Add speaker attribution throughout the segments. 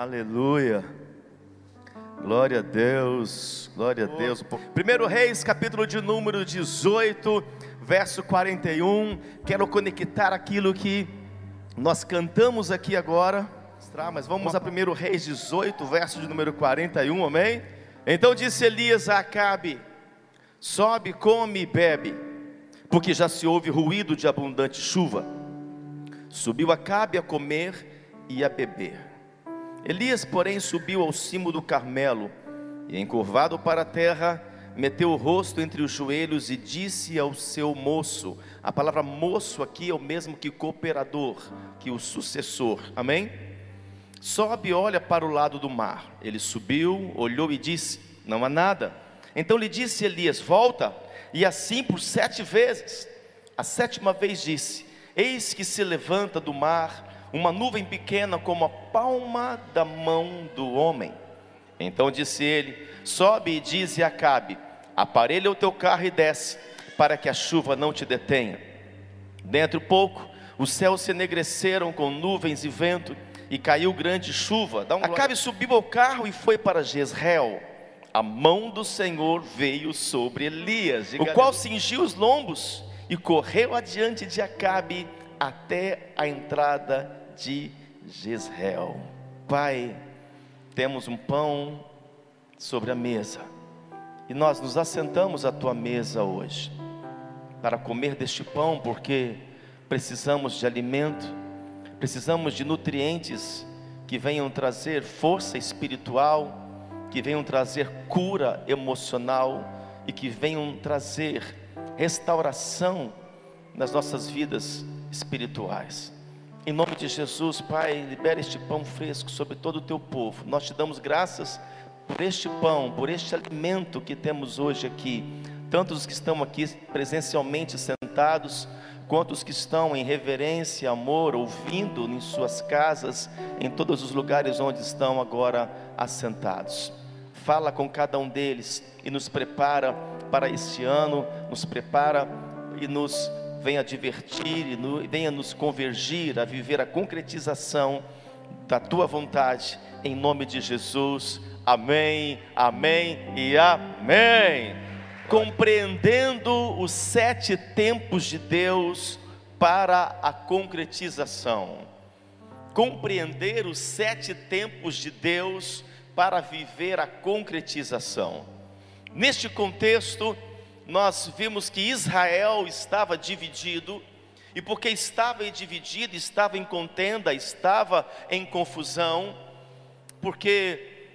Speaker 1: Aleluia. Glória a Deus, glória a Deus. Primeiro Reis, capítulo de número 18, verso 41. Quero conectar aquilo que nós cantamos aqui agora, mas vamos a primeiro Reis 18, verso de número 41, amém? Então disse Elias a Acabe: Sobe, come e bebe, porque já se ouve ruído de abundante chuva. Subiu Acabe a comer e a beber. Elias, porém, subiu ao cimo do Carmelo e, encurvado para a terra, meteu o rosto entre os joelhos e disse ao seu moço: a palavra moço aqui é o mesmo que cooperador, que o sucessor, amém? Sobe e olha para o lado do mar. Ele subiu, olhou e disse: Não há nada. Então lhe disse Elias: Volta, e assim por sete vezes. A sétima vez disse: Eis que se levanta do mar uma nuvem pequena como a palma da mão do homem. Então disse ele: Sobe e dize a Acabe: Aparelha o teu carro e desce, para que a chuva não te detenha. Dentro pouco, os céus se enegreceram com nuvens e vento, e caiu grande chuva. Um Acabe subiu ao carro e foi para Jezreel. A mão do Senhor veio sobre Elias, o qual cingiu os lombos e correu adiante de Acabe até a entrada de Jezreel. Pai, temos um pão sobre a mesa e nós nos assentamos à tua mesa hoje para comer deste pão, porque precisamos de alimento, precisamos de nutrientes que venham trazer força espiritual, que venham trazer cura emocional e que venham trazer restauração nas nossas vidas espirituais. Em nome de Jesus, Pai, libera este pão fresco sobre todo o teu povo. Nós te damos graças por este pão, por este alimento que temos hoje aqui. Tanto os que estão aqui presencialmente sentados, quanto os que estão em reverência, amor, ouvindo em suas casas, em todos os lugares onde estão agora assentados. Fala com cada um deles e nos prepara para este ano, nos prepara e nos venha divertir e venha nos convergir a viver a concretização da tua vontade, em nome de Jesus. Amém, amém e amém. Compreendendo os sete tempos de Deus para a concretização. Compreender os sete tempos de Deus para viver a concretização. Neste contexto, nós vimos que Israel estava dividido, e porque estava dividido, estava em contenda, estava em confusão, porque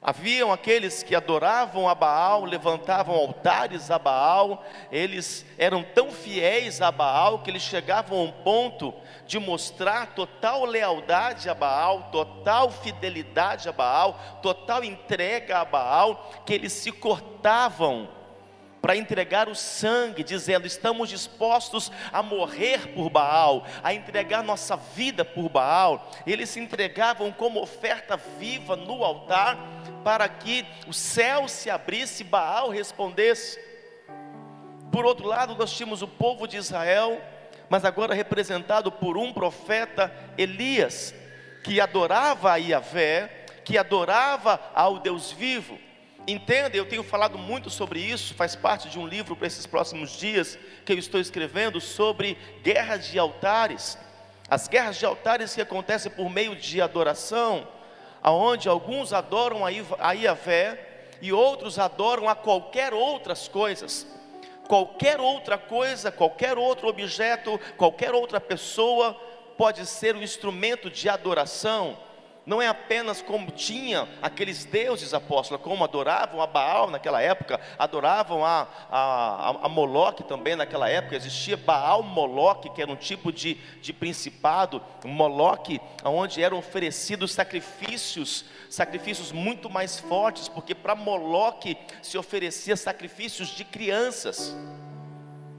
Speaker 1: haviam aqueles que adoravam a Baal, levantavam altares a Baal, eles eram tão fiéis a Baal que eles chegavam a um ponto de mostrar total lealdade a Baal, total fidelidade a Baal, total entrega a Baal, que eles se cortavam para entregar o sangue, dizendo: estamos dispostos a morrer por Baal, a entregar nossa vida por Baal. Eles se entregavam como oferta viva no altar, para que o céu se abrisse e Baal respondesse. Por outro lado, nós tínhamos o povo de Israel, mas agora representado por um profeta, Elias, que adorava a Yahvé, que adorava ao Deus vivo. Entenda, eu tenho falado muito sobre isso, faz parte de um livro para esses próximos dias que eu estou escrevendo sobre guerras de altares. As guerras de altares que acontecem por meio de adoração, aonde alguns adoram a Iavé e outros adoram a qualquer outras coisas. Qualquer outra coisa, qualquer outro objeto, qualquer outra pessoa pode ser um instrumento de adoração não é apenas como tinha aqueles deuses apóstolos, como adoravam a Baal naquela época, adoravam a, a, a Moloque também naquela época, existia Baal Moloque, que era um tipo de, de principado, Moloque, onde eram oferecidos sacrifícios, sacrifícios muito mais fortes, porque para Moloque se oferecia sacrifícios de crianças.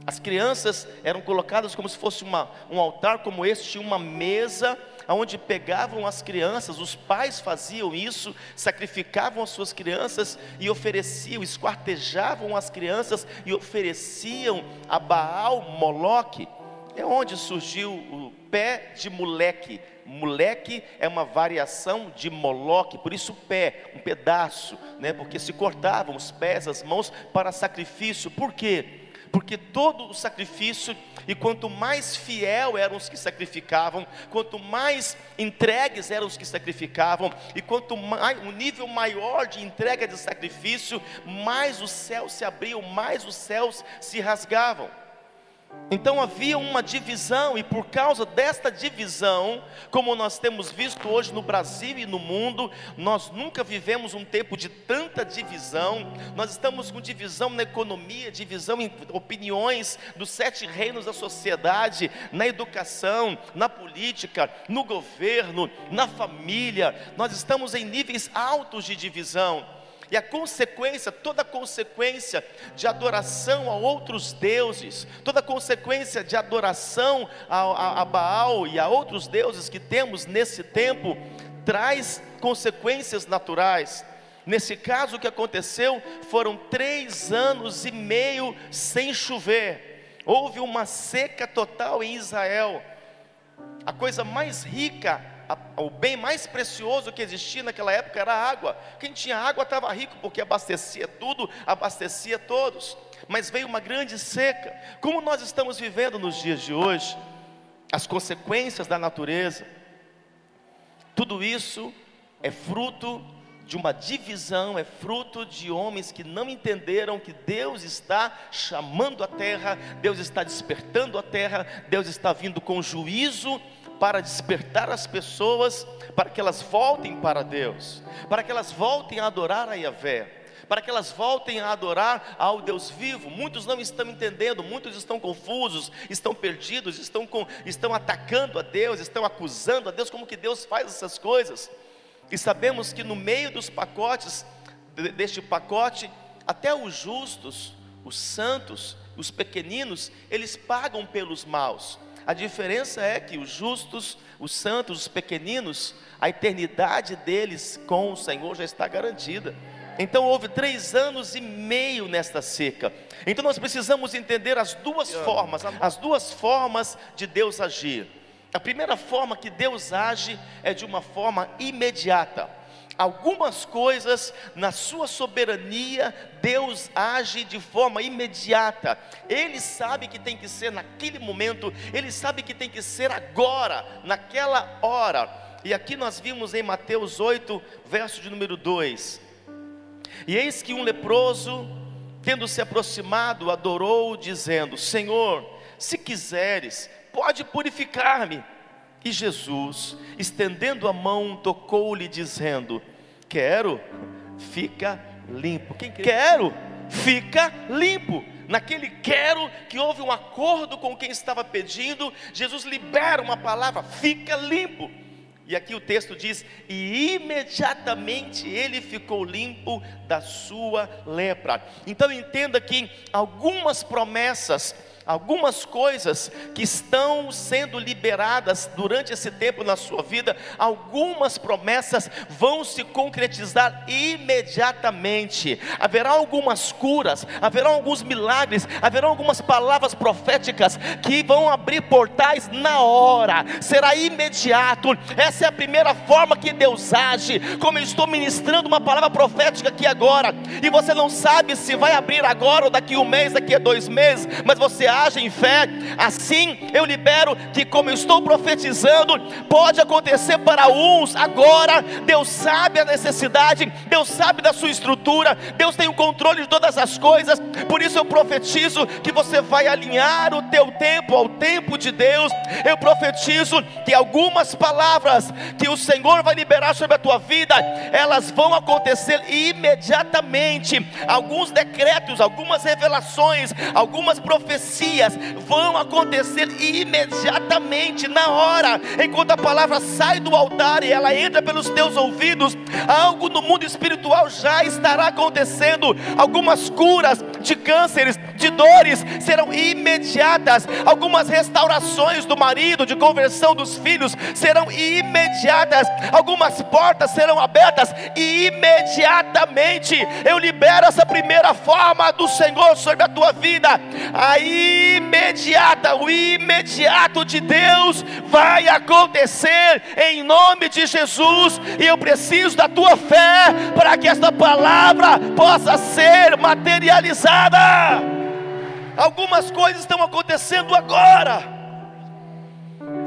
Speaker 1: As crianças eram colocadas como se fosse uma, um altar como este, tinha uma mesa onde pegavam as crianças, os pais faziam isso, sacrificavam as suas crianças e ofereciam, esquartejavam as crianças e ofereciam a Baal Moloque. É onde surgiu o pé de moleque. Moleque é uma variação de moloque, por isso pé, um pedaço, né? Porque se cortavam os pés, as mãos para sacrifício. Por quê? Porque todo o sacrifício, e quanto mais fiel eram os que sacrificavam, quanto mais entregues eram os que sacrificavam, e quanto mais um nível maior de entrega de sacrifício, mais os céus se abriam, mais os céus se rasgavam. Então havia uma divisão, e por causa desta divisão, como nós temos visto hoje no Brasil e no mundo, nós nunca vivemos um tempo de tanta divisão. Nós estamos com divisão na economia, divisão em opiniões dos sete reinos da sociedade, na educação, na política, no governo, na família. Nós estamos em níveis altos de divisão. E a consequência, toda consequência de adoração a outros deuses, toda consequência de adoração a, a, a Baal e a outros deuses que temos nesse tempo, traz consequências naturais. Nesse caso, o que aconteceu foram três anos e meio sem chover, houve uma seca total em Israel. A coisa mais rica o bem mais precioso que existia naquela época era a água. Quem tinha água estava rico, porque abastecia tudo, abastecia todos. Mas veio uma grande seca. Como nós estamos vivendo nos dias de hoje, as consequências da natureza, tudo isso é fruto de uma divisão, é fruto de homens que não entenderam que Deus está chamando a terra, Deus está despertando a terra, Deus está vindo com juízo para despertar as pessoas, para que elas voltem para Deus, para que elas voltem a adorar a Yahvé, para que elas voltem a adorar ao Deus vivo. Muitos não estão entendendo, muitos estão confusos, estão perdidos, estão, com, estão atacando a Deus, estão acusando a Deus, como que Deus faz essas coisas. E sabemos que no meio dos pacotes, deste pacote, até os justos, os santos, os pequeninos, eles pagam pelos maus. A diferença é que os justos, os santos, os pequeninos, a eternidade deles com o Senhor já está garantida. Então houve três anos e meio nesta seca. Então nós precisamos entender as duas formas, as duas formas de Deus agir. A primeira forma que Deus age é de uma forma imediata algumas coisas na sua soberania, Deus age de forma imediata. Ele sabe que tem que ser naquele momento, ele sabe que tem que ser agora, naquela hora. E aqui nós vimos em Mateus 8, verso de número 2. E eis que um leproso, tendo se aproximado, adorou, dizendo: Senhor, se quiseres, pode purificar-me. E Jesus, estendendo a mão, tocou-lhe, dizendo: Quero, fica limpo. Quem quero, fica limpo. Naquele quero que houve um acordo com quem estava pedindo, Jesus libera uma palavra, fica limpo. E aqui o texto diz: e imediatamente ele ficou limpo da sua lepra. Então entenda que algumas promessas algumas coisas que estão sendo liberadas durante esse tempo na sua vida, algumas promessas vão se concretizar imediatamente. Haverá algumas curas, haverá alguns milagres, haverá algumas palavras proféticas que vão abrir portais na hora, será imediato. Essa é a primeira forma que Deus age. Como eu estou ministrando uma palavra profética aqui agora, e você não sabe se vai abrir agora ou daqui um mês, daqui a dois meses, mas você age em fé, assim eu libero que, como eu estou profetizando, pode acontecer para uns agora. Deus sabe a necessidade, Deus sabe da sua estrutura, Deus tem o controle de todas as coisas, por isso eu profetizo que você vai alinhar o teu tempo ao tempo de Deus. Eu profetizo que algumas palavras que o Senhor vai liberar sobre a tua vida, elas vão acontecer imediatamente. Alguns decretos, algumas revelações, algumas profecias vão acontecer imediatamente, na hora, enquanto a palavra sai do altar e ela entra pelos teus ouvidos, algo no mundo espiritual já estará acontecendo. Algumas curas de cânceres, de dores serão imediatas, algumas restaurações do marido, de conversão dos filhos serão imediatas, algumas portas serão abertas imediatamente. Eu libero essa primeira forma do Senhor sobre a tua vida. Aí imediata, o imediato de Deus vai acontecer em nome de Jesus, e eu preciso da tua fé para que esta palavra possa ser materializada. Algumas coisas estão acontecendo agora.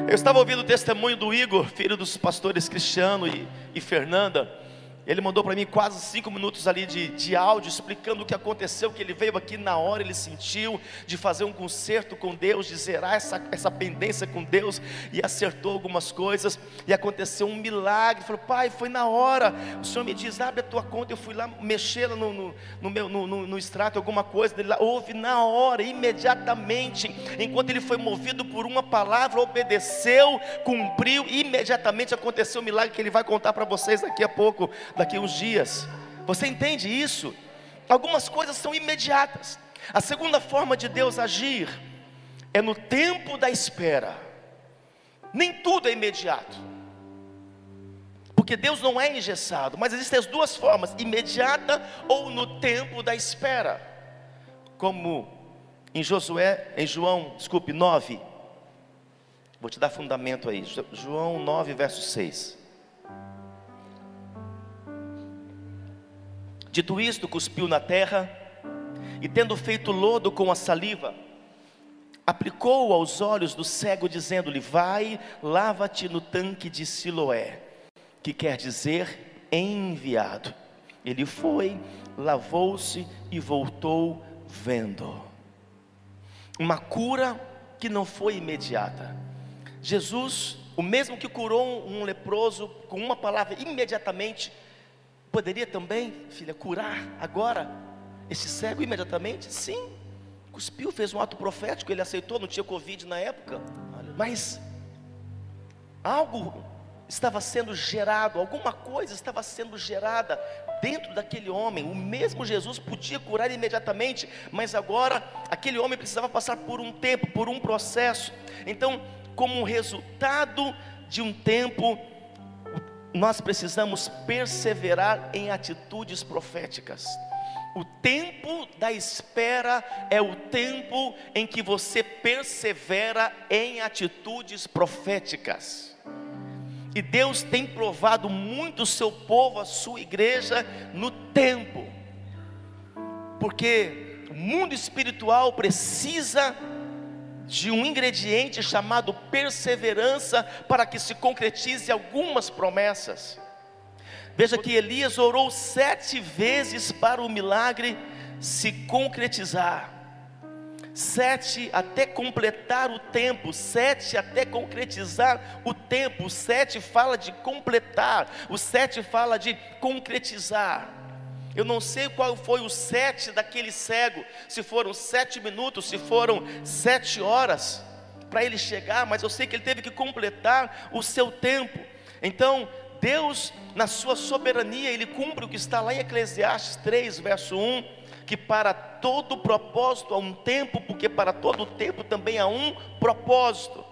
Speaker 1: Eu estava ouvindo o testemunho do Igor, filho dos pastores Cristiano e, e Fernanda. Ele mandou para mim quase cinco minutos ali de, de áudio explicando o que aconteceu, que ele veio aqui na hora, ele sentiu de fazer um conserto com Deus, de zerar essa, essa pendência com Deus e acertou algumas coisas e aconteceu um milagre. Ele falou, pai, foi na hora. O Senhor me diz, abre a tua conta. Eu fui lá mexer no, no, no meu no, no, no, extrato, alguma coisa. Ele lá, houve na hora, imediatamente. Enquanto ele foi movido por uma palavra, obedeceu, cumpriu, imediatamente aconteceu o milagre que ele vai contar para vocês daqui a pouco daqui uns dias. Você entende isso? Algumas coisas são imediatas. A segunda forma de Deus agir é no tempo da espera. Nem tudo é imediato. Porque Deus não é engessado, mas existem as duas formas, imediata ou no tempo da espera. Como em Josué, em João, desculpe, 9. Vou te dar fundamento aí. João 9, verso 6. Dito isto, cuspiu na terra e, tendo feito lodo com a saliva, aplicou aos olhos do cego, dizendo-lhe: Vai, lava-te no tanque de Siloé, que quer dizer enviado. Ele foi, lavou-se e voltou vendo. Uma cura que não foi imediata. Jesus, o mesmo que curou um leproso com uma palavra imediatamente, Poderia também, filha, curar agora esse cego imediatamente? Sim. Cuspiu, fez um ato profético, ele aceitou, não tinha Covid na época. Mas algo estava sendo gerado, alguma coisa estava sendo gerada dentro daquele homem. O mesmo Jesus podia curar imediatamente, mas agora aquele homem precisava passar por um tempo, por um processo. Então, como resultado de um tempo nós precisamos perseverar em atitudes proféticas. O tempo da espera é o tempo em que você persevera em atitudes proféticas. E Deus tem provado muito o seu povo, a sua igreja, no tempo, porque o mundo espiritual precisa de um ingrediente chamado perseverança para que se concretize algumas promessas. Veja que Elias orou sete vezes para o milagre se concretizar. Sete até completar o tempo, sete até concretizar o tempo. O sete fala de completar, o sete fala de concretizar. Eu não sei qual foi o sete daquele cego, se foram sete minutos, se foram sete horas para ele chegar, mas eu sei que ele teve que completar o seu tempo. Então, Deus, na sua soberania, Ele cumpre o que está lá em Eclesiastes 3, verso 1, que para todo propósito há um tempo, porque para todo tempo também há um propósito.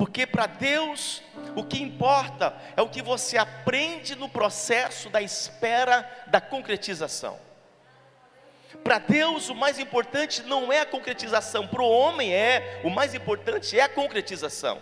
Speaker 1: Porque para Deus o que importa é o que você aprende no processo da espera da concretização. Para Deus o mais importante não é a concretização, para o homem é, o mais importante é a concretização.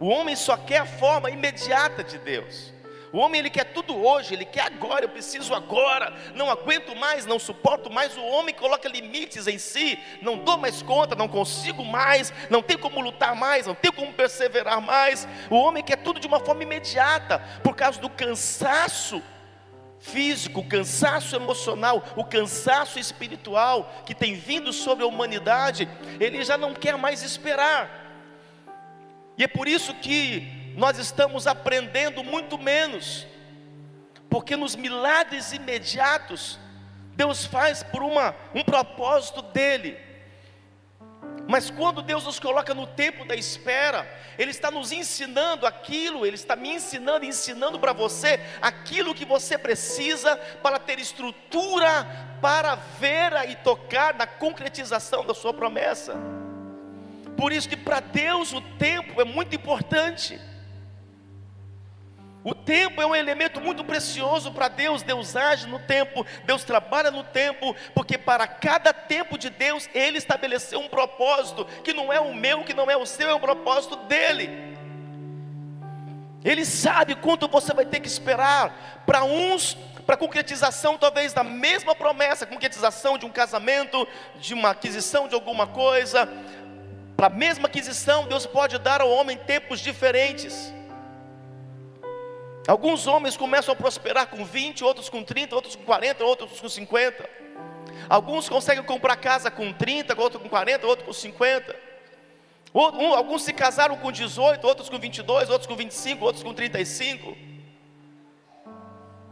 Speaker 1: O homem só quer a forma imediata de Deus. O homem ele quer tudo hoje, ele quer agora, eu preciso agora, não aguento mais, não suporto mais. O homem coloca limites em si, não dou mais conta, não consigo mais, não tem como lutar mais, não tem como perseverar mais. O homem quer tudo de uma forma imediata, por causa do cansaço físico, o cansaço emocional, o cansaço espiritual que tem vindo sobre a humanidade, ele já não quer mais esperar. E é por isso que nós estamos aprendendo muito menos, porque nos milagres imediatos, Deus faz por uma, um propósito dele. Mas quando Deus nos coloca no tempo da espera, Ele está nos ensinando aquilo, Ele está me ensinando, ensinando para você aquilo que você precisa para ter estrutura para ver e tocar na concretização da sua promessa. Por isso que para Deus o tempo é muito importante. O tempo é um elemento muito precioso para Deus. Deus age no tempo, Deus trabalha no tempo, porque para cada tempo de Deus, Ele estabeleceu um propósito, que não é o meu, que não é o seu, é um propósito dele. Ele sabe quanto você vai ter que esperar. Para uns, para concretização talvez da mesma promessa, concretização de um casamento, de uma aquisição de alguma coisa. Para a mesma aquisição, Deus pode dar ao homem tempos diferentes. Alguns homens começam a prosperar com 20, outros com 30, outros com 40, outros com 50. Alguns conseguem comprar casa com 30, outros com 40, outros com 50. Alguns se casaram com 18, outros com 22, outros com 25, outros com 35.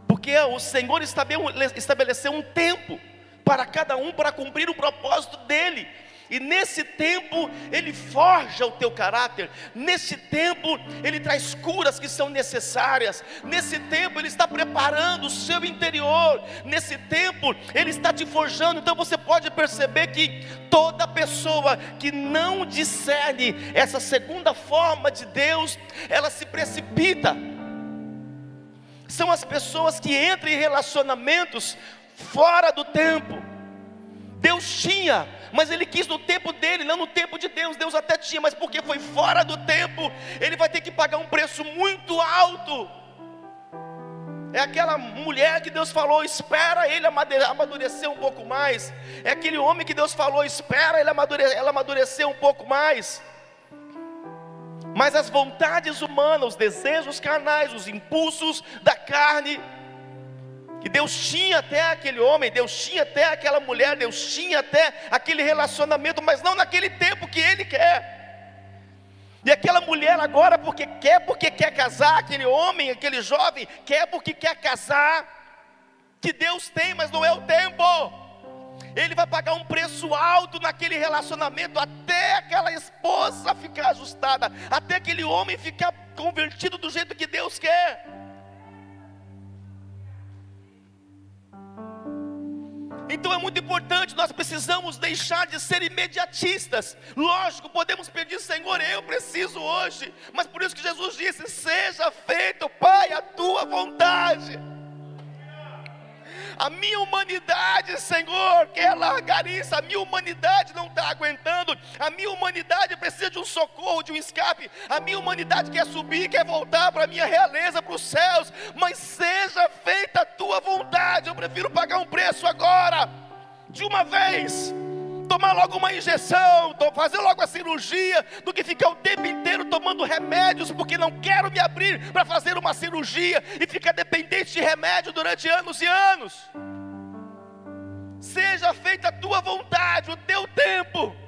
Speaker 1: Porque o Senhor estabeleceu um tempo para cada um para cumprir o propósito dele. E nesse tempo ele forja o teu caráter, nesse tempo ele traz curas que são necessárias, nesse tempo ele está preparando o seu interior, nesse tempo ele está te forjando. Então você pode perceber que toda pessoa que não discerne essa segunda forma de Deus, ela se precipita. São as pessoas que entram em relacionamentos fora do tempo. Deus tinha mas ele quis no tempo dele, não no tempo de Deus. Deus até tinha, mas porque foi fora do tempo, ele vai ter que pagar um preço muito alto. É aquela mulher que Deus falou, espera ele amadurecer um pouco mais. É aquele homem que Deus falou, espera ele amadurecer, ela amadurecer um pouco mais. Mas as vontades humanas, os desejos carnais, os impulsos da carne, que Deus tinha até aquele homem, Deus tinha até aquela mulher, Deus tinha até aquele relacionamento, mas não naquele tempo que Ele quer. E aquela mulher agora, porque quer, porque quer casar, aquele homem, aquele jovem, quer porque quer casar, que Deus tem, mas não é o tempo. Ele vai pagar um preço alto naquele relacionamento, até aquela esposa ficar ajustada, até aquele homem ficar convertido do jeito que Deus quer. Então é muito importante, nós precisamos deixar de ser imediatistas. Lógico, podemos pedir, Senhor, eu preciso hoje, mas por isso que Jesus disse: Seja feito, Pai, a tua vontade. A minha humanidade, Senhor, quer largar isso. A minha humanidade não está aguentando. A minha humanidade precisa de um socorro, de um escape. A minha humanidade quer subir, quer voltar para a minha realeza, para os céus. Mas seja feita a tua vontade. Eu prefiro pagar um preço agora, de uma vez tomar logo uma injeção, fazer logo a cirurgia, do que ficar o tempo inteiro tomando remédios, porque não quero me abrir para fazer uma cirurgia e ficar dependente de remédio durante anos e anos. Seja feita a tua vontade, o teu tempo.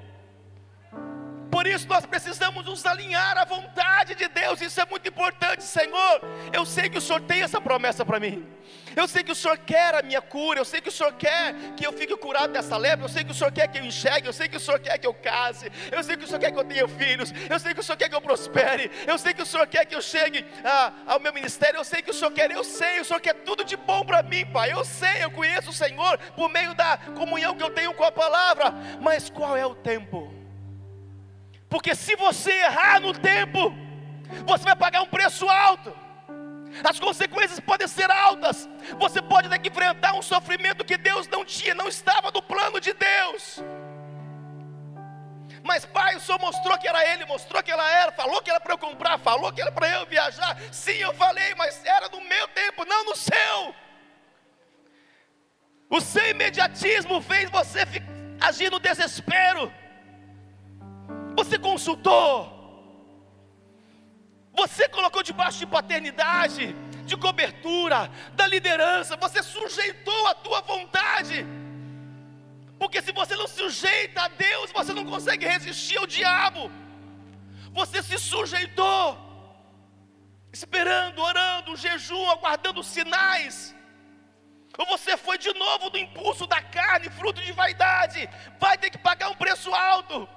Speaker 1: Por isso nós precisamos nos alinhar à vontade de Deus. Isso é muito importante, Senhor. Eu sei que o Senhor tem essa promessa para mim. Eu sei que o Senhor quer a minha cura. Eu sei que o Senhor quer que eu fique curado dessa lepra. Eu sei que o Senhor quer que eu enxergue. Eu sei que o Senhor quer que eu case. Eu sei que o Senhor quer que eu tenha filhos. Eu sei que o Senhor quer que eu prospere. Eu sei que o Senhor quer que eu chegue a, ao meu ministério. Eu sei que o Senhor quer. Eu sei. O Senhor quer tudo de bom para mim, Pai. Eu sei. Eu conheço o Senhor por meio da comunhão que eu tenho com a palavra. Mas qual é o tempo? Porque se você errar no tempo, você vai pagar um preço alto. As consequências podem ser altas. Você pode ter que enfrentar um sofrimento que Deus não tinha, não estava no plano de Deus. Mas pai, o Senhor mostrou que era Ele, mostrou que ela era, falou que era para eu comprar, falou que era para eu viajar. Sim, eu falei, mas era no meu tempo, não no seu. O seu imediatismo fez você agir no desespero. Você consultou? Você colocou debaixo de paternidade, de cobertura, da liderança, você sujeitou a tua vontade. Porque se você não sujeita a Deus, você não consegue resistir ao diabo. Você se sujeitou, esperando, orando, jejum, aguardando sinais. Ou você foi de novo do impulso da carne, fruto de vaidade, vai ter que pagar um preço alto.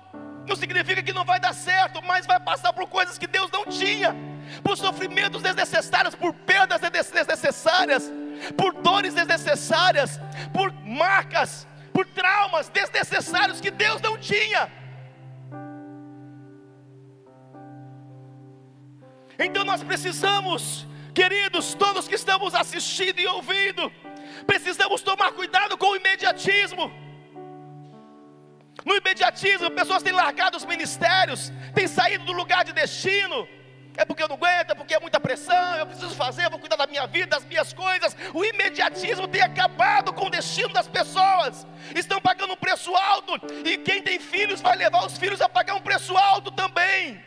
Speaker 1: Não significa que não vai dar certo, mas vai passar por coisas que Deus não tinha, por sofrimentos desnecessários, por perdas desnecessárias, por dores desnecessárias, por marcas, por traumas desnecessários que Deus não tinha. Então nós precisamos Queridos, todos que estamos assistindo e ouvindo, precisamos tomar cuidado com o imediatismo. No imediatismo, pessoas têm largado os ministérios, têm saído do lugar de destino. É porque eu não aguento, é porque é muita pressão, eu preciso fazer, eu vou cuidar da minha vida, das minhas coisas. O imediatismo tem acabado com o destino das pessoas. Estão pagando um preço alto, e quem tem filhos vai levar os filhos a pagar um preço alto também.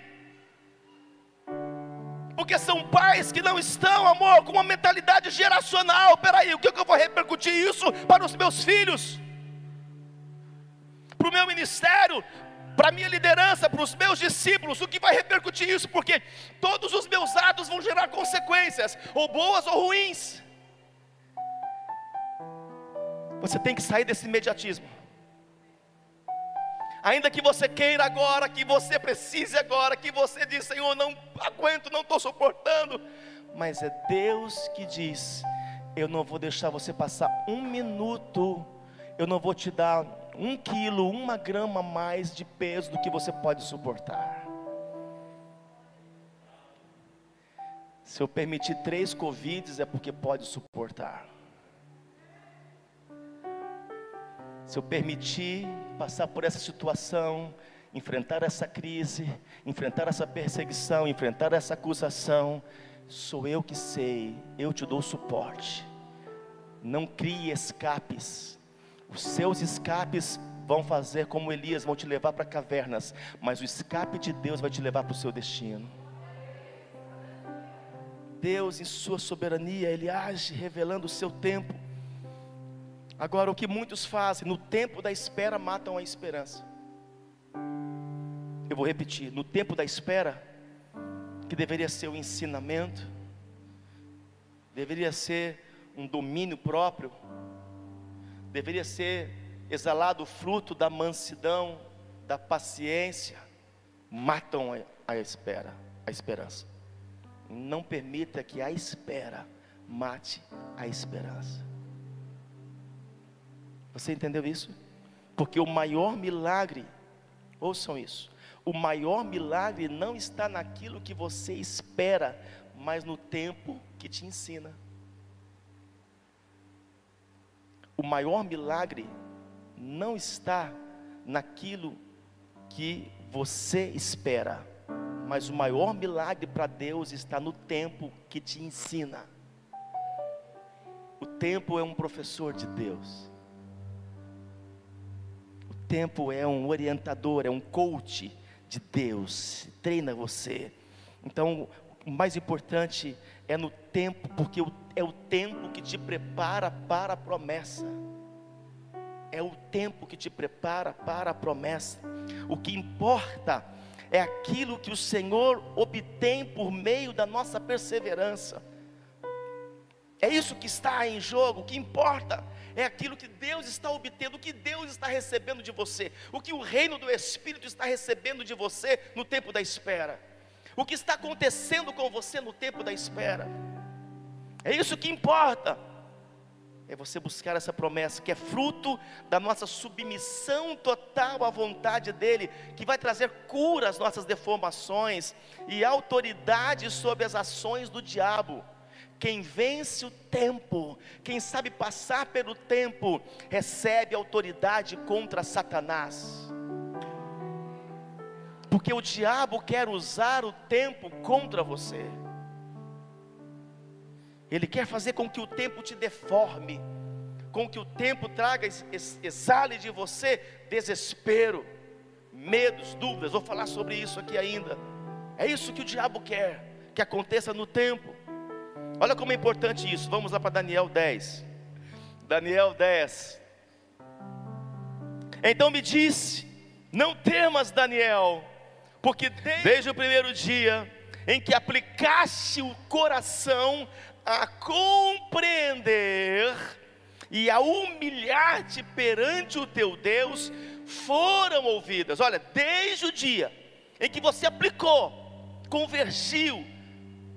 Speaker 1: Porque são pais que não estão, amor, com uma mentalidade geracional. Peraí, o que, é que eu vou repercutir isso para os meus filhos? Para o meu ministério, para a minha liderança, para os meus discípulos, o que vai repercutir isso? Porque todos os meus atos vão gerar consequências, ou boas ou ruins. Você tem que sair desse imediatismo. Ainda que você queira agora, que você precise agora, que você diz, Senhor, não aguento, não estou suportando. Mas é Deus que diz: Eu não vou deixar você passar um minuto, eu não vou te dar um quilo, uma grama mais de peso do que você pode suportar. Se eu permitir três Covids, é porque pode suportar. Se eu permitir passar por essa situação, enfrentar essa crise, enfrentar essa perseguição, enfrentar essa acusação, sou eu que sei, eu te dou suporte. Não crie escapes, os seus escapes vão fazer como Elias, vão te levar para cavernas, mas o escape de Deus vai te levar para o seu destino. Deus, em Sua soberania, Ele age revelando o seu tempo. Agora, o que muitos fazem, no tempo da espera, matam a esperança. Eu vou repetir: no tempo da espera, que deveria ser o ensinamento, deveria ser um domínio próprio, deveria ser exalado o fruto da mansidão, da paciência, matam a, espera, a esperança. Não permita que a espera mate a esperança. Você entendeu isso? Porque o maior milagre, ouçam isso, o maior milagre não está naquilo que você espera, mas no tempo que te ensina. O maior milagre não está naquilo que você espera, mas o maior milagre para Deus está no tempo que te ensina. O tempo é um professor de Deus. O tempo é um orientador, é um coach de Deus. Treina você. Então, o mais importante é no tempo, porque é o tempo que te prepara para a promessa. É o tempo que te prepara para a promessa. O que importa é aquilo que o Senhor obtém por meio da nossa perseverança. É isso que está em jogo. O que importa é aquilo que Deus está obtendo, o que Deus está recebendo de você, o que o reino do Espírito está recebendo de você no tempo da espera o que está acontecendo com você no tempo da espera. É isso que importa. É você buscar essa promessa que é fruto da nossa submissão total à vontade dEle, que vai trazer cura às nossas deformações e autoridade sobre as ações do diabo. Quem vence o tempo, quem sabe passar pelo tempo, recebe autoridade contra Satanás porque o diabo quer usar o tempo contra você. Ele quer fazer com que o tempo te deforme, com que o tempo traga, exale de você desespero, medos, dúvidas. Vou falar sobre isso aqui ainda. É isso que o diabo quer, que aconteça no tempo. Olha como é importante isso. Vamos lá para Daniel 10. Daniel 10. Então me disse: Não temas, Daniel porque desde o primeiro dia em que aplicaste o coração a compreender e a humilhar-te perante o teu Deus, foram ouvidas. Olha, desde o dia em que você aplicou, convergiu,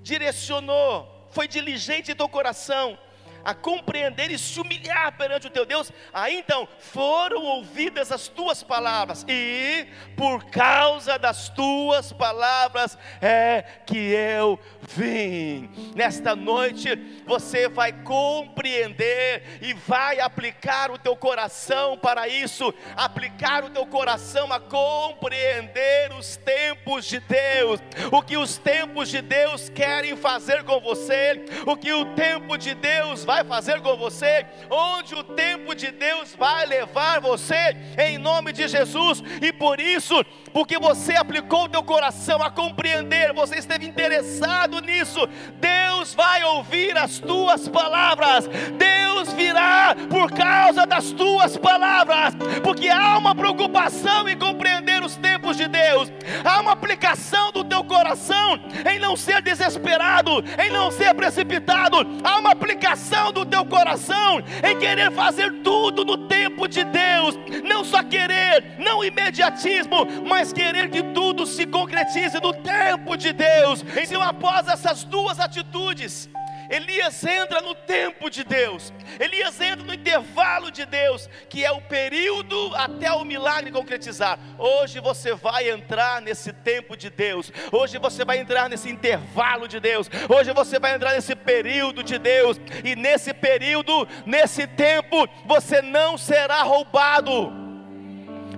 Speaker 1: direcionou, foi diligente em teu coração, a compreender e se humilhar perante o teu Deus, aí então foram ouvidas as tuas palavras, e por causa das tuas palavras é que eu vim. Nesta noite você vai compreender e vai aplicar o teu coração para isso, aplicar o teu coração a compreender os tempos de Deus, o que os tempos de Deus querem fazer com você, o que o tempo de Deus vai fazer com você, onde o tempo de Deus vai levar você, em nome de Jesus, e por isso, porque você aplicou o teu coração a compreender, você esteve interessado nisso, Deus vai ouvir as tuas palavras, Deus virá por causa das tuas palavras, porque há uma preocupação em compreender os tempos de Deus, há uma aplicação do teu coração em não ser desesperado, em não ser precipitado, há uma aplicação do teu coração em querer fazer tudo no tempo de Deus, não só querer, não imediatismo, mas querer que tudo se concretize no tempo de Deus. Então, após essas duas atitudes, Elias entra no tempo de Deus, Elias entra no intervalo de Deus, que é o período até o milagre concretizar. Hoje você vai entrar nesse tempo de Deus, hoje você vai entrar nesse intervalo de Deus, hoje você vai entrar nesse período de Deus, e nesse período, nesse tempo, você não será roubado,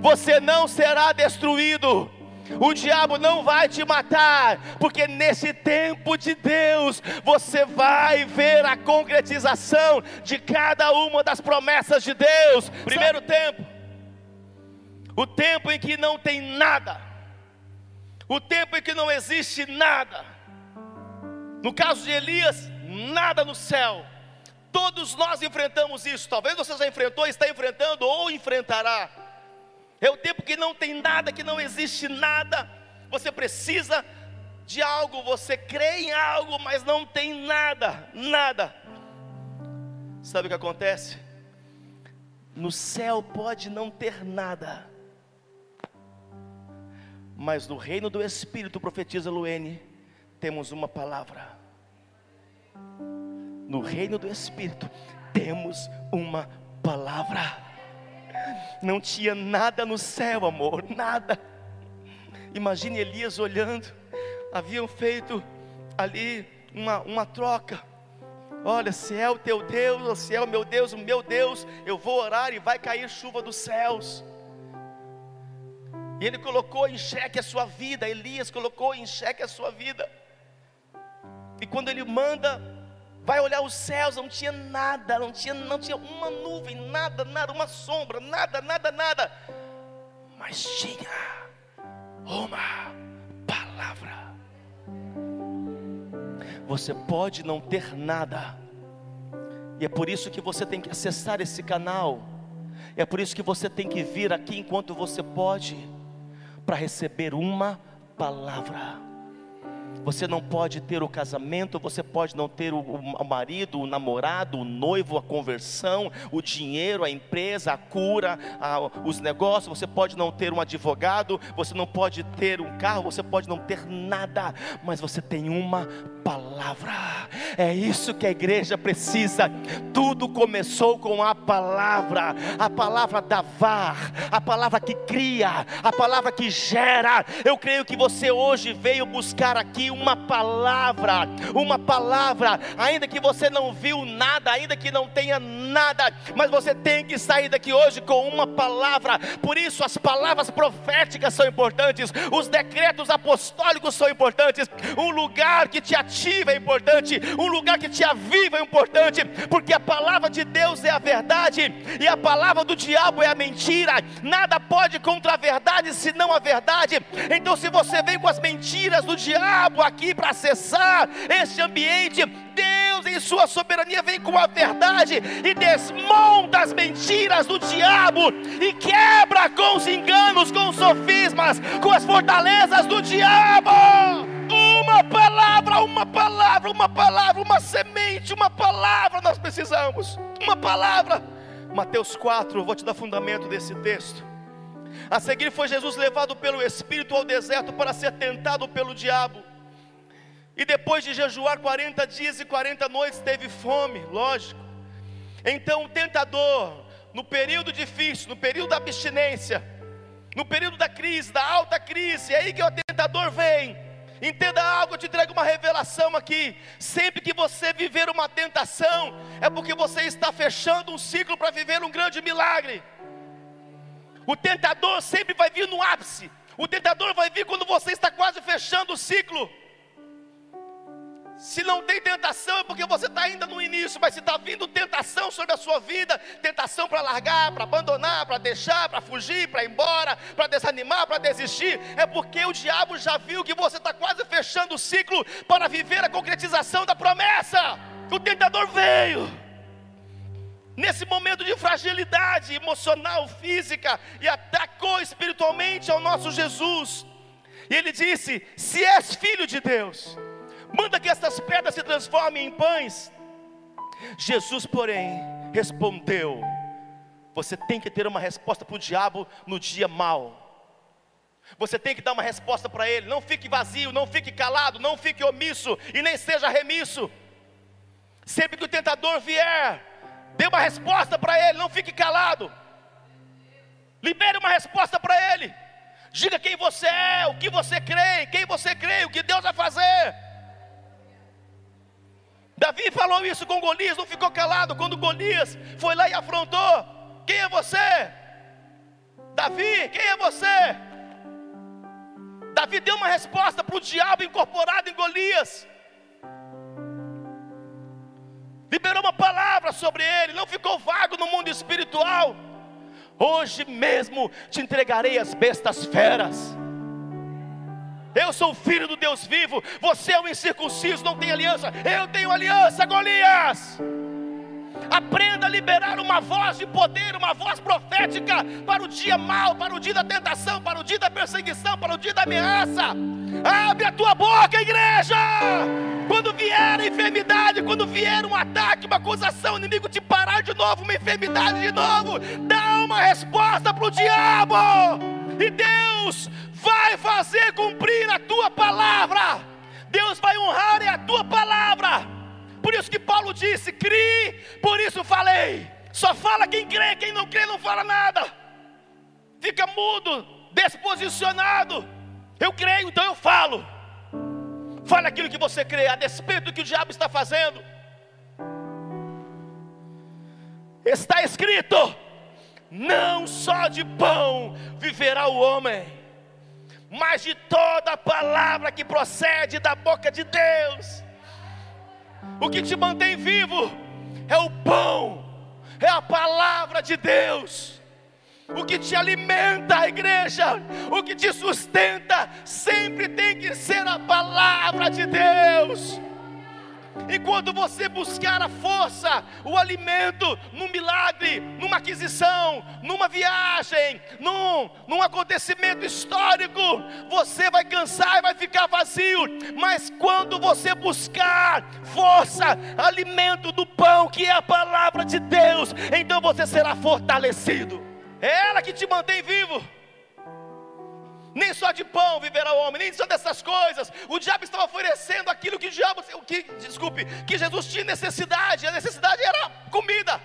Speaker 1: você não será destruído o diabo não vai te matar, porque nesse tempo de Deus você vai ver a concretização de cada uma das promessas de Deus. Primeiro tempo, o tempo em que não tem nada, o tempo em que não existe nada. No caso de Elias, nada no céu. Todos nós enfrentamos isso. Talvez você já enfrentou, está enfrentando ou enfrentará. É o tempo que não tem nada, que não existe nada. Você precisa de algo, você crê em algo, mas não tem nada, nada. Sabe o que acontece? No céu pode não ter nada, mas no reino do Espírito, profetiza Luene, temos uma palavra. No reino do Espírito, temos uma palavra não tinha nada no céu, amor, nada. Imagine Elias olhando, haviam feito ali uma, uma troca. Olha, se é o teu Deus, se é o meu Deus, o meu Deus, eu vou orar e vai cair chuva dos céus. E ele colocou em xeque a sua vida, Elias colocou em xeque a sua vida. E quando ele manda vai olhar os céus, não tinha nada, não tinha, não tinha uma nuvem, nada, nada, uma sombra, nada, nada, nada. Mas tinha uma palavra. Você pode não ter nada. E é por isso que você tem que acessar esse canal. É por isso que você tem que vir aqui enquanto você pode para receber uma palavra. Você não pode ter o casamento, você pode não ter o, marido, o namorado, o noivo, a conversão, o dinheiro, a empresa, a cura, a, os negócios. Você pode não ter um advogado, você não pode ter um carro, você pode não ter nada, mas você tem uma palavra. É isso que a igreja precisa. Tudo começou com a palavra, a palavra da var, a palavra que cria, a palavra que gera. Eu creio que você hoje veio buscar aqui uma palavra, uma palavra, ainda que você não viu nada, ainda que não tenha nada, mas você tem que sair daqui hoje com uma palavra. Por isso, as palavras proféticas são importantes, os decretos apostólicos são importantes, um lugar que te ativa é importante, um lugar que te aviva é importante, porque a palavra de Deus é a verdade e a palavra do diabo é a mentira. Nada pode contra a verdade senão a verdade. Então, se você vem com as mentiras do diabo, aqui para acessar este ambiente. Deus, em Sua soberania, vem com a verdade e desmonta as mentiras do diabo e quebra com os enganos, com os sofismas, com as fortalezas do diabo. Uma palavra, uma palavra, uma palavra, uma semente, uma palavra nós precisamos. Uma palavra. Mateus 4, vou te dar fundamento desse texto. A seguir foi Jesus levado pelo Espírito ao deserto para ser tentado pelo diabo. E depois de jejuar 40 dias e 40 noites, teve fome, lógico. Então o tentador, no período difícil, no período da abstinência, no período da crise, da alta crise, é aí que o tentador vem. Entenda algo, eu te entrego uma revelação aqui. Sempre que você viver uma tentação, é porque você está fechando um ciclo para viver um grande milagre. O tentador sempre vai vir no ápice. O tentador vai vir quando você está quase fechando o ciclo. Se não tem tentação é porque você está ainda no início, mas se está vindo tentação sobre a sua vida, tentação para largar, para abandonar, para deixar, para fugir, para ir embora, para desanimar, para desistir, é porque o diabo já viu que você está quase fechando o ciclo para viver a concretização da promessa. O tentador veio. Nesse momento de fragilidade emocional, física, e atacou espiritualmente ao nosso Jesus. E ele disse: Se és filho de Deus, manda que estas pedras se transformem em pães. Jesus, porém, respondeu: Você tem que ter uma resposta para o diabo no dia mau. Você tem que dar uma resposta para ele. Não fique vazio, não fique calado, não fique omisso e nem seja remisso. Sempre que o tentador vier, dê uma resposta para ele, não fique calado. Libere uma resposta para ele. Diga quem você é, o que você crê, quem você crê, o que Deus vai fazer. Davi falou isso com Golias, não ficou calado quando Golias foi lá e afrontou. Quem é você? Davi, quem é você? Davi deu uma resposta para o diabo incorporado em Golias. Liberou uma palavra sobre ele, não ficou vago no mundo espiritual. Hoje mesmo te entregarei as bestas feras. Eu sou filho do Deus vivo. Você é um incircunciso, não tem aliança. Eu tenho aliança, Golias. Aprenda a liberar uma voz de poder, uma voz profética para o dia mau, para o dia da tentação, para o dia da perseguição, para o dia da ameaça. Abre a tua boca, igreja! Quando vier a enfermidade, quando vier um ataque, uma acusação, o inimigo te parar de novo, uma enfermidade de novo, dá uma resposta para o diabo. E Deus vai fazer cumprir a tua palavra. Deus vai honrar a tua palavra. Por isso que Paulo disse: crie, por isso falei. Só fala quem crê, quem não crê não fala nada. Fica mudo, desposicionado. Eu creio, então eu falo. Fale aquilo que você crê, a despeito do que o diabo está fazendo. Está escrito: não só de pão viverá o homem mas de toda palavra que procede da boca de Deus. O que te mantém vivo é o pão, é a palavra de Deus. O que te alimenta, a igreja, o que te sustenta, sempre tem que ser a palavra de Deus. Enquanto você buscar a força, o alimento, num milagre, numa aquisição, numa viagem, num, num acontecimento histórico, você vai cansar e vai ficar vazio. Mas quando você buscar força, alimento do pão, que é a palavra de Deus, então você será fortalecido. É ela que te mantém vivo nem só de pão viverá o homem, nem só dessas coisas. O diabo estava oferecendo aquilo que o diabo, que, desculpe, que Jesus tinha necessidade, a necessidade era comida.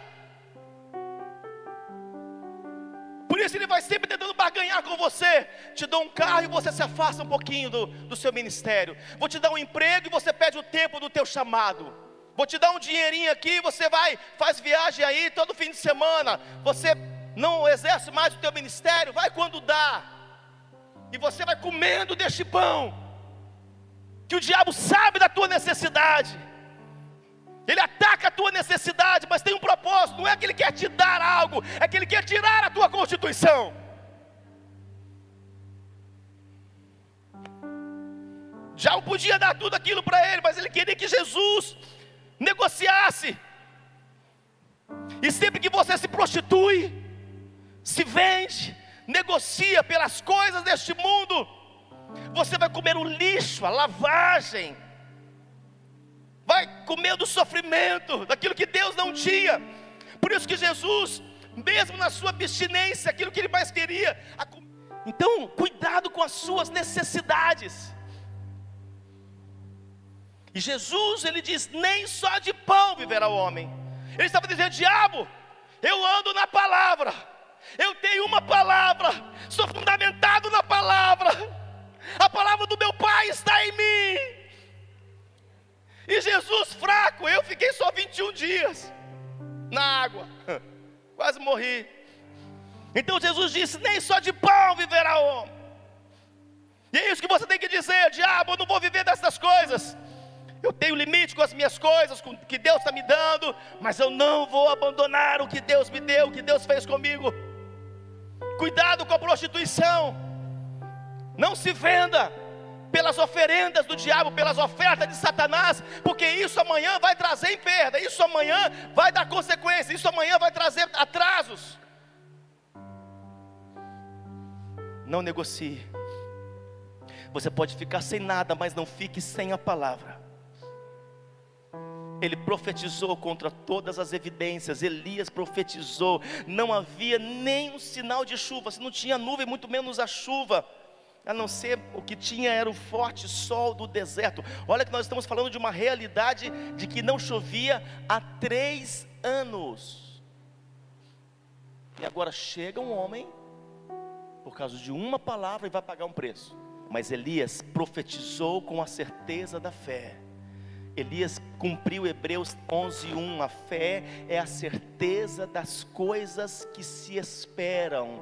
Speaker 1: Por isso ele vai sempre tentando barganhar com você. Te dou um carro e você se afasta um pouquinho do, do seu ministério. Vou te dar um emprego e você perde o tempo do teu chamado. Vou te dar um dinheirinho aqui, você vai, faz viagem aí todo fim de semana. Você não exerce mais o teu ministério, vai quando dá e você vai comendo deste pão, que o diabo sabe da tua necessidade, ele ataca a tua necessidade, mas tem um propósito, não é que ele quer te dar algo, é que ele quer tirar a tua constituição. Já não podia dar tudo aquilo para ele, mas ele queria que Jesus negociasse. E sempre que você se prostitui, se vende, negocia pelas coisas deste mundo, você vai comer o lixo, a lavagem, vai comer do sofrimento, daquilo que Deus não tinha. Por isso que Jesus, mesmo na sua abstinência, aquilo que ele mais queria, então cuidado com as suas necessidades. E Jesus, ele diz: nem só de pão viverá o homem, Ele estava dizendo: diabo, eu ando na palavra, eu tenho uma palavra, sou fundamentado na palavra, a palavra do meu pai está em mim. E Jesus fraco, eu fiquei só 21 dias na água, quase morri. Então Jesus disse: Nem só de pão viverá o homem. E é isso que você tem que dizer: diabo, eu não vou viver dessas coisas. Eu tenho limite com as minhas coisas, com o que Deus está me dando, mas eu não vou abandonar o que Deus me deu, o que Deus fez comigo. Cuidado com a prostituição. Não se venda pelas oferendas do diabo, pelas ofertas de Satanás, porque isso amanhã vai trazer perda, isso amanhã vai dar consequências, isso amanhã vai trazer atrasos. Não negocie. Você pode ficar sem nada, mas não fique sem a palavra. Ele profetizou contra todas as evidências. Elias profetizou. Não havia nem um sinal de chuva. Se não tinha nuvem, muito menos a chuva. A não ser o que tinha era o forte sol do deserto. Olha que nós estamos falando de uma realidade de que não chovia há três anos. E agora chega um homem, por causa de uma palavra, e vai pagar um preço. Mas Elias profetizou com a certeza da fé. Elias cumpriu Hebreus 11:1. A fé é a certeza das coisas que se esperam.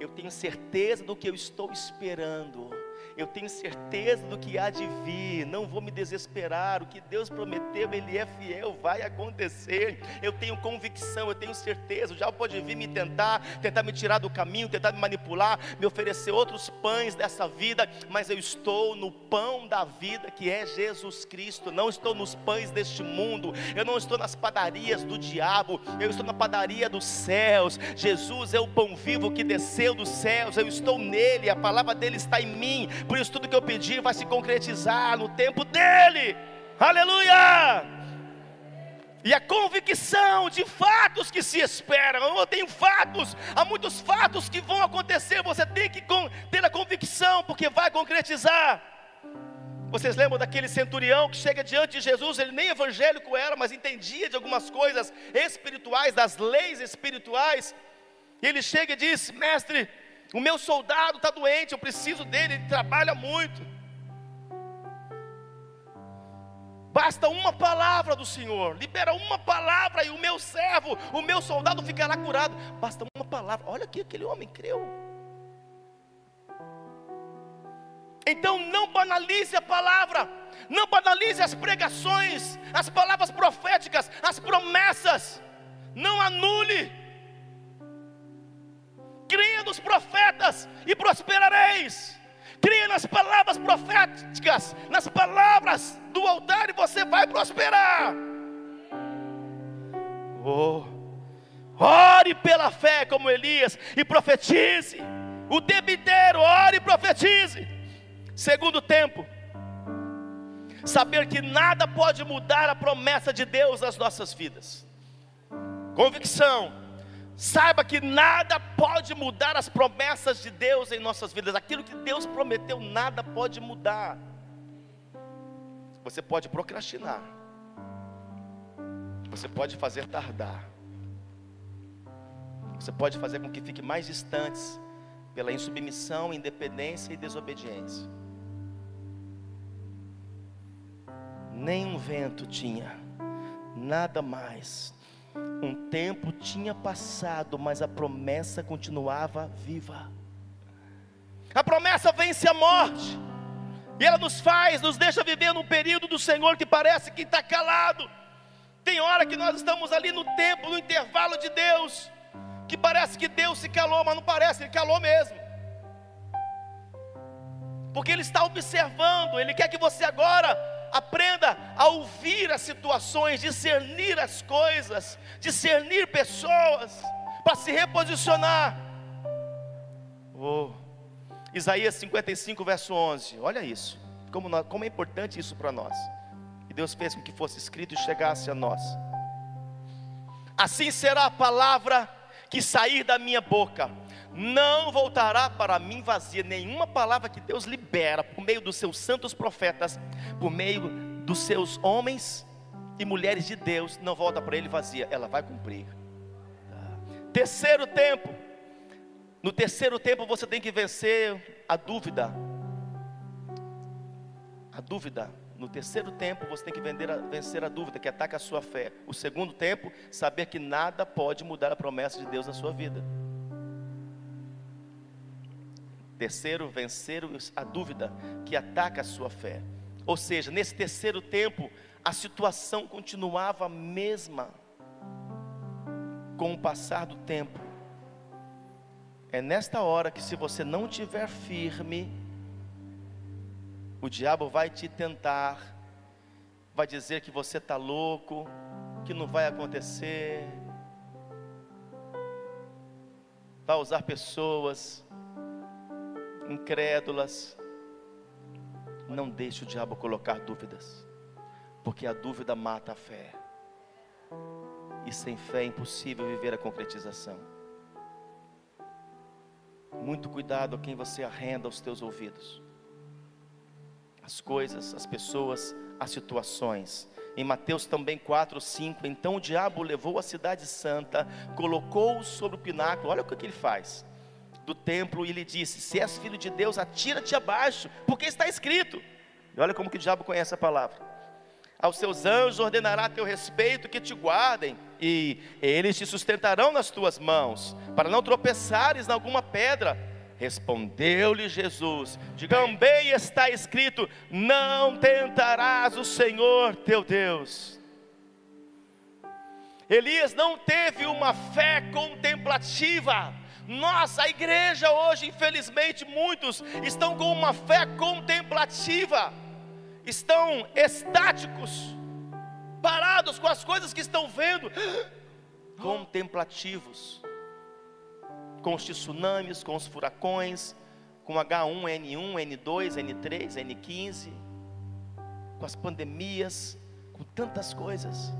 Speaker 1: Eu tenho certeza do que eu estou esperando eu tenho certeza do que há de vir, não vou me desesperar, o que Deus prometeu, Ele é fiel, vai acontecer. Eu tenho convicção, eu tenho certeza. Já pode vir me tentar, tentar me tirar do caminho, tentar me manipular, me oferecer outros pães dessa vida, mas eu estou no pão da vida que é Jesus Cristo, não estou nos pães deste mundo, eu não estou nas padarias do diabo, eu estou na padaria dos céus. Jesus é o pão vivo que desceu dos céus, eu estou nele, a palavra dele está em mim, por isso, tudo que eu pedir vai se concretizar no tempo dele. Aleluia! E a convicção de fatos que se esperam. Eu tenho fatos, há muitos fatos que vão acontecer. Você tem que ter a convicção, porque vai concretizar. Vocês lembram daquele centurião que chega diante de Jesus? Ele nem evangélico era, mas entendia de algumas coisas espirituais, das leis espirituais. Ele chega e diz: Mestre, o meu soldado está doente, eu preciso dele, ele trabalha muito. Basta uma palavra do Senhor, libera uma palavra e o meu servo, o meu soldado ficará curado. Basta uma palavra. Olha aqui, aquele homem creu. Então não banalize a palavra, não banalize as pregações, as palavras proféticas, as promessas. Não anule creia nos profetas e prosperareis. Creia nas palavras proféticas, nas palavras do altar e você vai prosperar. Oh, ore pela fé como Elias e profetize. O tempo inteiro, ore e profetize. Segundo tempo, saber que nada pode mudar a promessa de Deus nas nossas vidas. Convicção, Saiba que nada pode mudar as promessas de Deus em nossas vidas. Aquilo que Deus prometeu, nada pode mudar. Você pode procrastinar. Você pode fazer tardar. Você pode fazer com que fique mais distantes pela insubmissão, independência e desobediência. Nenhum vento tinha, nada mais, um tempo tinha passado, mas a promessa continuava viva. A promessa vence a morte, e ela nos faz, nos deixa viver num período do Senhor que parece que está calado. Tem hora que nós estamos ali no tempo, no intervalo de Deus, que parece que Deus se calou, mas não parece, Ele calou mesmo. Porque Ele está observando, Ele quer que você agora Aprenda a ouvir as situações, discernir as coisas, discernir pessoas, para se reposicionar. Oh, Isaías 55, verso 11. Olha isso, como, nós, como é importante isso para nós. E Deus fez com que fosse escrito e chegasse a nós. Assim será a palavra que sair da minha boca, não voltará para mim vazia. Nenhuma palavra que Deus libera por meio dos seus santos profetas, por meio dos seus homens e mulheres de Deus não volta para ele vazia, ela vai cumprir. Tá. Terceiro tempo. No terceiro tempo você tem que vencer a dúvida. A dúvida. No terceiro tempo você tem que a, vencer a dúvida que ataca a sua fé. O segundo tempo, saber que nada pode mudar a promessa de Deus na sua vida. Terceiro, vencer a dúvida que ataca a sua fé. Ou seja, nesse terceiro tempo, a situação continuava a mesma com o passar do tempo. É nesta hora que, se você não tiver firme, o diabo vai te tentar, vai dizer que você está louco, que não vai acontecer, vai usar pessoas incrédulas. Não deixe o diabo colocar dúvidas porque a dúvida mata a fé. E sem fé é impossível viver a concretização. Muito cuidado a quem você arrenda os teus ouvidos. As coisas, as pessoas, as situações. Em Mateus também 4, 5, então o diabo levou a cidade santa, colocou-o sobre o pináculo, olha o que ele faz, do templo, e lhe disse: Se és filho de Deus, atira-te abaixo, porque está escrito. E olha como que o diabo conhece a palavra aos seus anjos ordenará teu respeito que te guardem, e eles te sustentarão nas tuas mãos, para não tropeçares em alguma pedra. Respondeu-lhe Jesus: Também está escrito: Não tentarás o Senhor teu Deus. Elias não teve uma fé contemplativa. Nossa, a igreja hoje, infelizmente, muitos estão com uma fé contemplativa estão estáticos, parados com as coisas que estão vendo, contemplativos, com os tsunamis, com os furacões, com H1N1, N2, N3, N15, com as pandemias, com tantas coisas,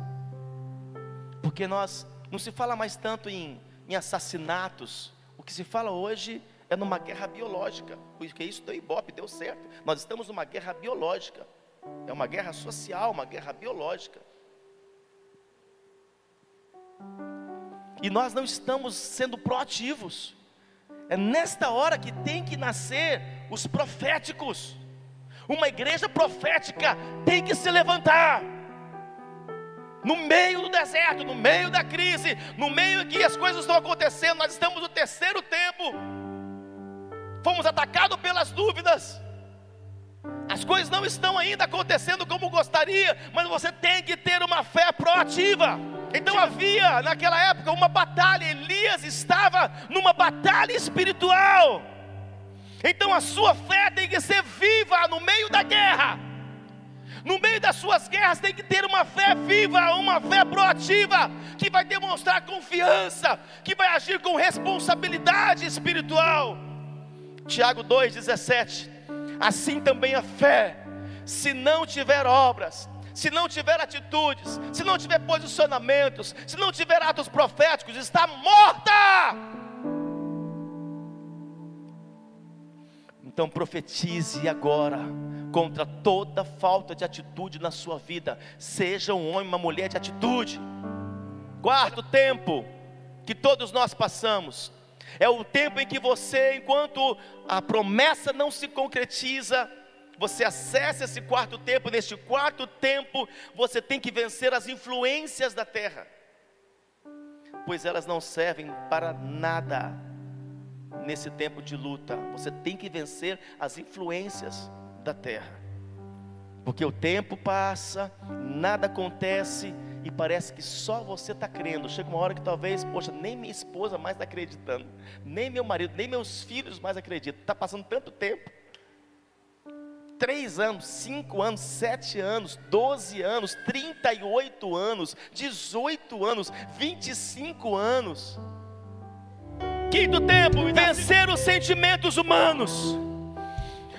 Speaker 1: porque nós não se fala mais tanto em, em assassinatos, o que se fala hoje é numa guerra biológica, porque isso deu ibope, deu certo. Nós estamos numa guerra biológica, é uma guerra social, uma guerra biológica. E nós não estamos sendo proativos. É nesta hora que tem que nascer os proféticos. Uma igreja profética tem que se levantar. No meio do deserto, no meio da crise, no meio que as coisas estão acontecendo, nós estamos no terceiro tempo fomos atacados pelas dúvidas. As coisas não estão ainda acontecendo como gostaria, mas você tem que ter uma fé proativa. Então havia naquela época uma batalha, Elias estava numa batalha espiritual. Então a sua fé tem que ser viva no meio da guerra. No meio das suas guerras tem que ter uma fé viva, uma fé proativa, que vai demonstrar confiança, que vai agir com responsabilidade espiritual. Tiago 2,17. Assim também a fé, se não tiver obras, se não tiver atitudes, se não tiver posicionamentos, se não tiver atos proféticos, está morta. Então profetize agora contra toda falta de atitude na sua vida. Seja um homem, uma mulher de atitude. Quarto tempo que todos nós passamos é o tempo em que você, enquanto a promessa não se concretiza, você acessa esse quarto tempo. Neste quarto tempo, você tem que vencer as influências da terra, pois elas não servem para nada nesse tempo de luta. Você tem que vencer as influências da terra, porque o tempo passa, nada acontece e parece que só você está crendo. Chega uma hora que talvez, poxa, nem minha esposa mais está acreditando, nem meu marido, nem meus filhos mais acreditam. Está passando tanto tempo. Três anos, cinco anos, sete anos, doze anos, trinta e oito anos, dezoito anos, vinte e cinco anos. Quinto tempo, vencer os sentimentos humanos.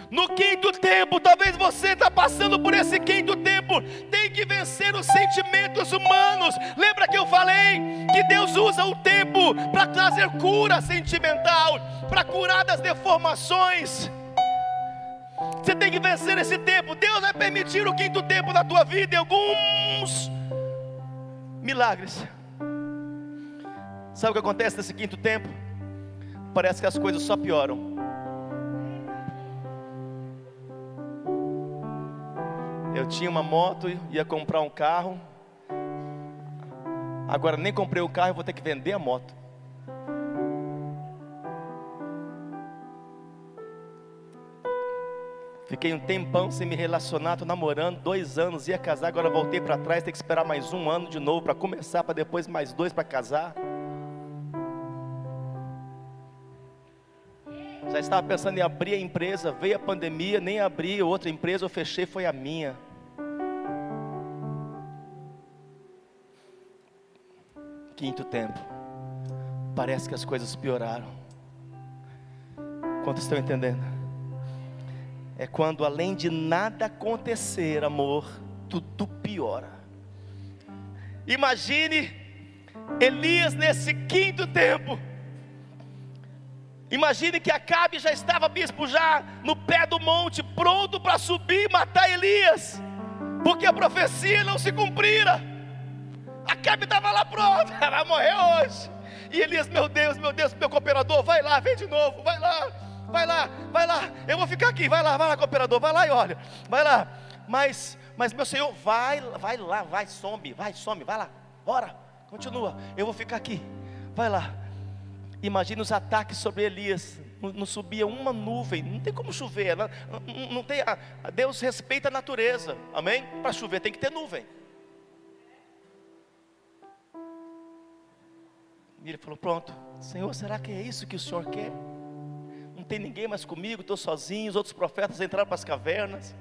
Speaker 1: No quinto tempo, talvez você está passando por esse quinto tempo, tem que vencer os sentimentos humanos. Lembra que eu falei que Deus usa o tempo para trazer cura sentimental, para curar das deformações. Você tem que vencer esse tempo. Deus vai permitir o quinto tempo na tua vida em alguns Milagres. Sabe o que acontece nesse quinto tempo? Parece que as coisas só pioram. Eu tinha uma moto, ia comprar um carro. Agora nem comprei o carro, vou ter que vender a moto. Fiquei um tempão sem me relacionar, estou namorando, dois anos, ia casar, agora voltei para trás, tem que esperar mais um ano de novo para começar, para depois mais dois para casar. Estava pensando em abrir a empresa, veio a pandemia, nem abri outra empresa, eu fechei, foi a minha. Quinto tempo, parece que as coisas pioraram. Quantos estão entendendo? É quando além de nada acontecer, amor, tudo piora. Imagine Elias nesse quinto tempo Imagine que Acabe já estava bispo já no pé do monte, pronto para subir e matar Elias, porque a profecia não se cumprira. Acabe estava lá pronto, vai morrer hoje. E Elias, meu Deus, meu Deus, meu cooperador, vai lá, vem de novo, vai lá, vai lá, vai lá. Eu vou ficar aqui, vai lá, vai lá, cooperador, vai lá e olha, vai lá. Mas, mas meu Senhor, vai, vai lá, vai, some, vai, some, vai lá, bora, continua. Eu vou ficar aqui, vai lá. Imagina os ataques sobre Elias. Não subia uma nuvem, não tem como chover, não, não tem, Deus respeita a natureza, amém? Para chover tem que ter nuvem. E ele falou: Pronto, Senhor, será que é isso que o Senhor quer? Não tem ninguém mais comigo, estou sozinho. Os outros profetas entraram para as cavernas,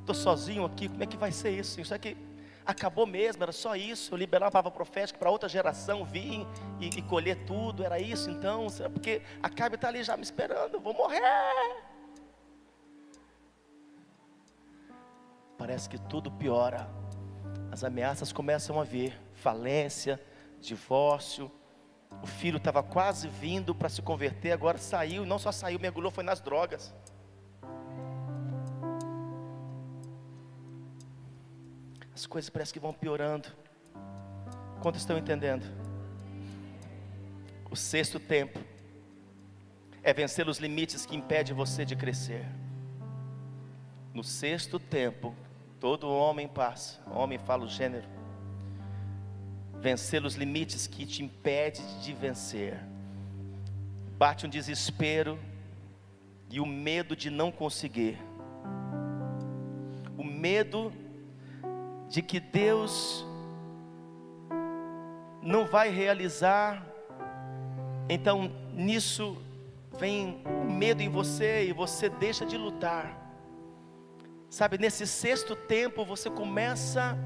Speaker 1: estou sozinho aqui. Como é que vai ser isso, Senhor? Será que acabou mesmo, era só isso. Liberava a palavra profética para outra geração vir e, e, colher tudo, era isso então, porque a Cabe está ali já me esperando, vou morrer. Parece que tudo piora, as ameaças começam a vir falência, divórcio. O filho estava quase vindo para se converter, agora saiu, não só saiu, mergulhou, foi nas drogas. As coisas parecem que vão piorando. Quantos estão entendendo? O sexto tempo é vencer os limites que impedem você de crescer. No sexto tempo, todo homem passa, homem fala o gênero. Vencer os limites que te impedem de vencer. Bate um desespero e o medo de não conseguir. O medo de que Deus não vai realizar, então nisso vem medo em você e você deixa de lutar. Sabe, nesse sexto tempo você começa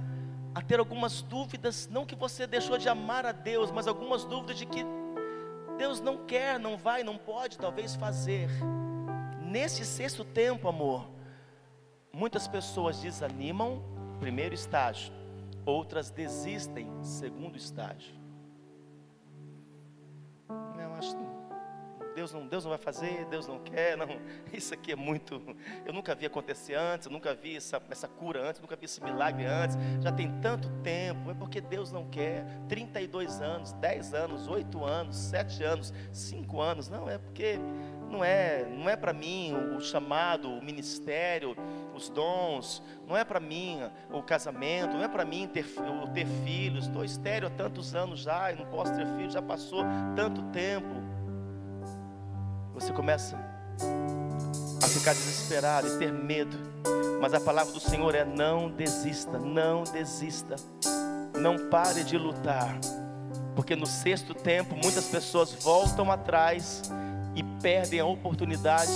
Speaker 1: a ter algumas dúvidas, não que você deixou de amar a Deus, mas algumas dúvidas de que Deus não quer, não vai, não pode talvez fazer. Nesse sexto tempo, amor, muitas pessoas desanimam, primeiro estágio, outras desistem, segundo estágio. Acho Deus não, Deus não vai fazer, Deus não quer, não. Isso aqui é muito. Eu nunca vi acontecer antes, eu nunca vi essa, essa cura antes, nunca vi esse milagre antes. Já tem tanto tempo, é porque Deus não quer. 32 anos, 10 anos, 8 anos, 7 anos, 5 anos. Não, é porque não é, não é para mim o chamado, o ministério, os dons, não é para mim o casamento, não é para mim ter, ter filhos. Estou estéreo há tantos anos já não posso ter filhos, já passou tanto tempo. Você começa a ficar desesperado e ter medo, mas a palavra do Senhor é: não desista, não desista, não pare de lutar, porque no sexto tempo muitas pessoas voltam atrás e perdem a oportunidade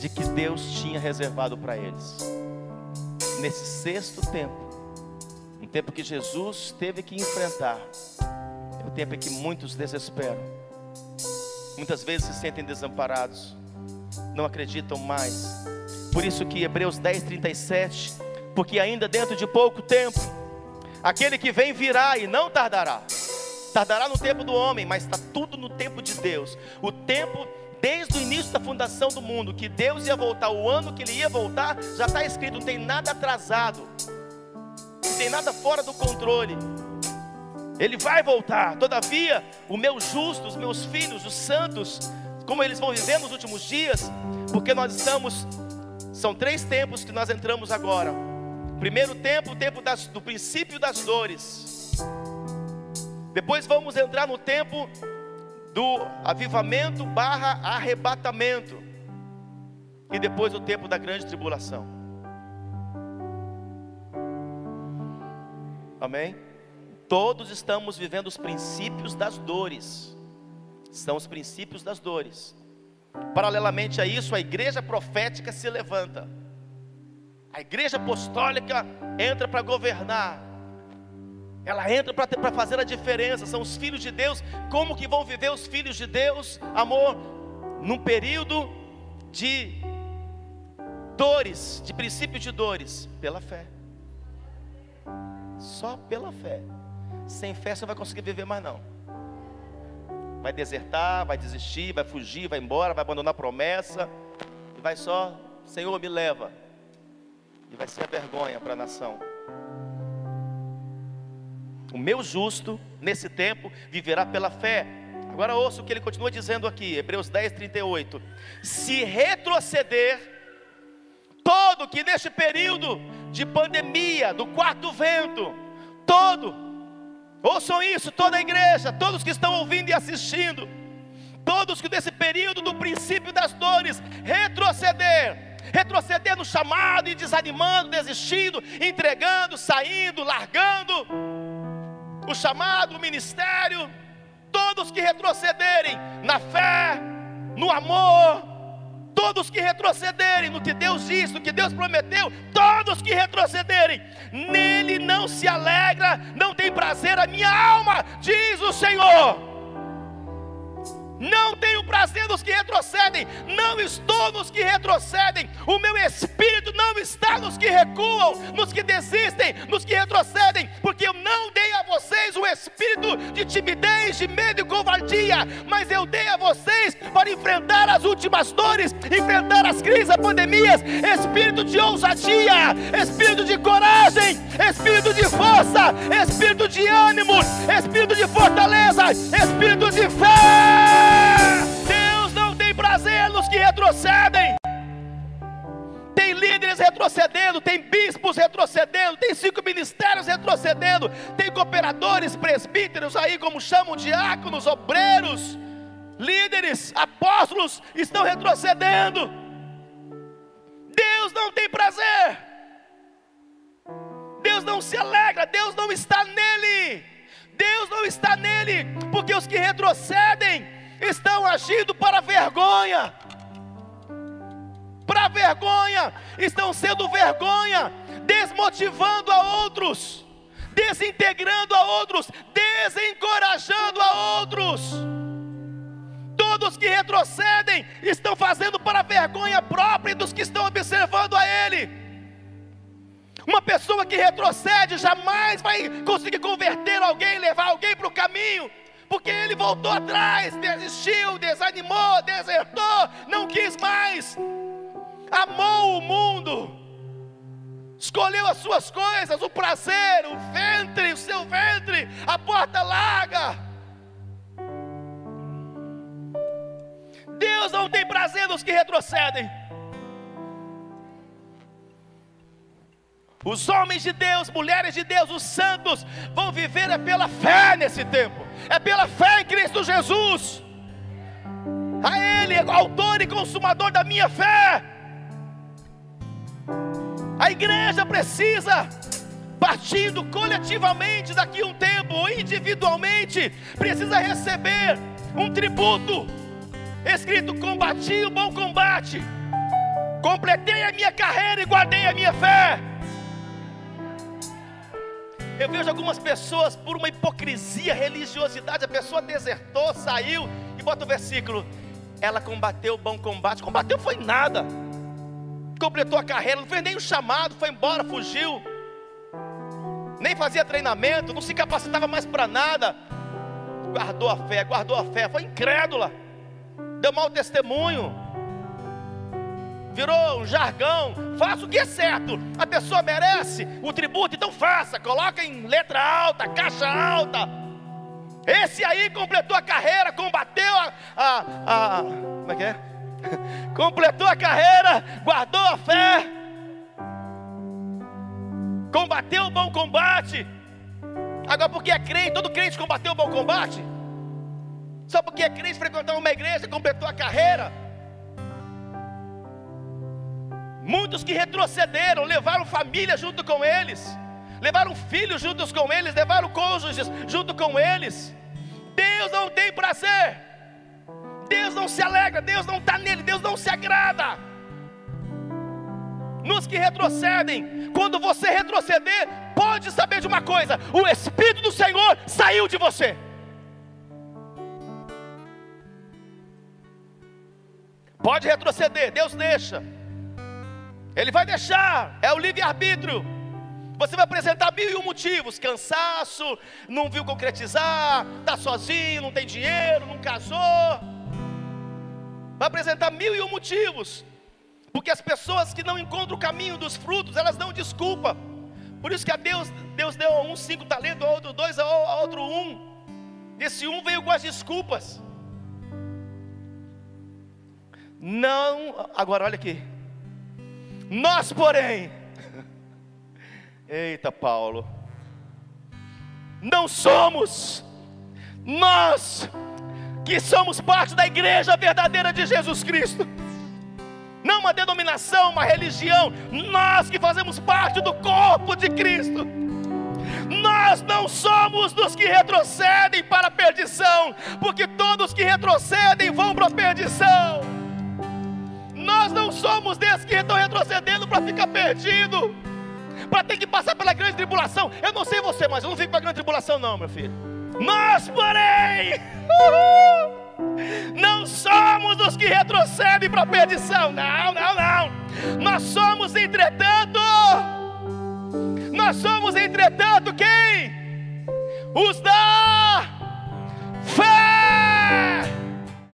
Speaker 1: de que Deus tinha reservado para eles. Nesse sexto tempo, um tempo que Jesus teve que enfrentar, é o tempo em que muitos desesperam, muitas vezes se sentem desamparados, não acreditam mais. Por isso que Hebreus 10, 37, porque ainda dentro de pouco tempo, aquele que vem virá e não tardará. Tardará no tempo do homem, mas está tudo no tempo de Deus. O tempo desde o início da fundação do mundo, que Deus ia voltar, o ano que ele ia voltar, já está escrito, não tem nada atrasado, não tem nada fora do controle. Ele vai voltar. Todavia, o meu justo, os meus filhos, os santos, como eles vão viver nos últimos dias, porque nós estamos, são três tempos que nós entramos agora. Primeiro tempo, o tempo das, do princípio das dores. Depois vamos entrar no tempo do avivamento barra arrebatamento. E depois o tempo da grande tribulação. Amém? Todos estamos vivendo os princípios das dores. São os princípios das dores. Paralelamente a isso, a igreja profética se levanta. A igreja apostólica entra para governar. Ela entra para fazer a diferença. São os filhos de Deus. Como que vão viver os filhos de Deus, amor? Num período de dores, de princípio de dores, pela fé. Só pela fé. Sem fé você não vai conseguir viver mais não. Vai desertar, vai desistir, vai fugir, vai embora, vai abandonar a promessa. E vai só, Senhor, me leva. E vai ser a vergonha para a nação. O meu justo, nesse tempo, viverá pela fé. Agora ouça o que ele continua dizendo aqui, Hebreus 10, 38. Se retroceder, todo que neste período de pandemia, do quarto vento, todo, Ouçam isso, toda a igreja, todos que estão ouvindo e assistindo, todos que nesse período do princípio das dores retroceder, retroceder no chamado e desanimando, desistindo, entregando, saindo, largando o chamado, o ministério, todos que retrocederem na fé, no amor, todos que retrocederem no que Deus disse, no que Deus prometeu, todos que retrocederem, nele não se alegra, não tem prazer a minha alma, diz o Senhor. Não tenho prazer nos que retrocedem, não estou nos que retrocedem, o meu espírito não está nos que recuam, nos que desistem, nos que retrocedem, porque eu não dei a vocês o espírito de timidez, de medo e covardia, mas eu dei a vocês para enfrentar as últimas dores, enfrentar as crises, as pandemias, espírito de ousadia, espírito de coragem, espírito de força, espírito de ânimo, espírito de fortaleza, espírito de fé. Prazer nos que retrocedem. Tem líderes retrocedendo, tem bispos retrocedendo, tem cinco ministérios retrocedendo, tem cooperadores, presbíteros aí, como chamam diáconos, obreiros, líderes, apóstolos, estão retrocedendo. Deus não tem prazer, Deus não se alegra, Deus não está nele, Deus não está nele, porque os que retrocedem estão agindo para vergonha. Para vergonha, estão sendo vergonha, desmotivando a outros, desintegrando a outros, desencorajando a outros. Todos que retrocedem estão fazendo para vergonha própria dos que estão observando a Ele. Uma pessoa que retrocede jamais vai conseguir converter alguém, levar alguém para o caminho porque ele voltou atrás, desistiu, desanimou, desertou, não quis mais, amou o mundo, escolheu as suas coisas, o prazer, o ventre, o seu ventre, a porta larga. Deus não tem prazer nos que retrocedem. Os homens de Deus, mulheres de Deus, os santos, vão viver pela fé nesse tempo, é pela fé em Cristo Jesus. A Ele, autor e consumador da minha fé. A igreja precisa, partindo coletivamente daqui a um tempo, ou individualmente, precisa receber um tributo, escrito: combati o bom combate, completei a minha carreira e guardei a minha fé. Eu vejo algumas pessoas, por uma hipocrisia, religiosidade, a pessoa desertou, saiu e bota o versículo: ela combateu o bom combate. Combateu foi nada, completou a carreira, não fez nem o chamado, foi embora, fugiu, nem fazia treinamento, não se capacitava mais para nada. Guardou a fé, guardou a fé, foi incrédula, deu mau testemunho virou um jargão. Faça o que é certo. A pessoa merece o tributo, então faça. Coloca em letra alta, caixa alta. Esse aí completou a carreira, combateu a, a, a como é que é? completou a carreira, guardou a fé, combateu o bom combate. Agora, porque é crente, todo crente combateu o bom combate. Só porque é crente, frequentou uma igreja, completou a carreira. Muitos que retrocederam, levaram família junto com eles, levaram filhos juntos com eles, levaram cônjuges junto com eles. Deus não tem prazer, Deus não se alegra, Deus não está nele, Deus não se agrada. Nos que retrocedem, quando você retroceder, pode saber de uma coisa: o Espírito do Senhor saiu de você. Pode retroceder, Deus deixa. Ele vai deixar, é o livre-arbítrio. Você vai apresentar mil e um motivos: cansaço, não viu concretizar, está sozinho, não tem dinheiro, não casou. Vai apresentar mil e um motivos, porque as pessoas que não encontram o caminho dos frutos, elas dão desculpa. Por isso que a Deus, Deus deu a um cinco talentos, a outro dois, a outro um. Esse um veio com as desculpas. Não, agora olha aqui. Nós, porém, eita Paulo, não somos, nós que somos parte da igreja verdadeira de Jesus Cristo, não uma denominação, uma religião, nós que fazemos parte do corpo de Cristo, nós não somos dos que retrocedem para a perdição, porque todos que retrocedem vão para a perdição. Nós não somos desses que estão retrocedendo para ficar perdido, para ter que passar pela grande tribulação. Eu não sei você, mas eu não fico para a grande tribulação, não, meu filho. Nós, porém, não somos os que retrocedem para a perdição. Não, não, não. Nós somos, entretanto, nós somos, entretanto, quem? Os da fé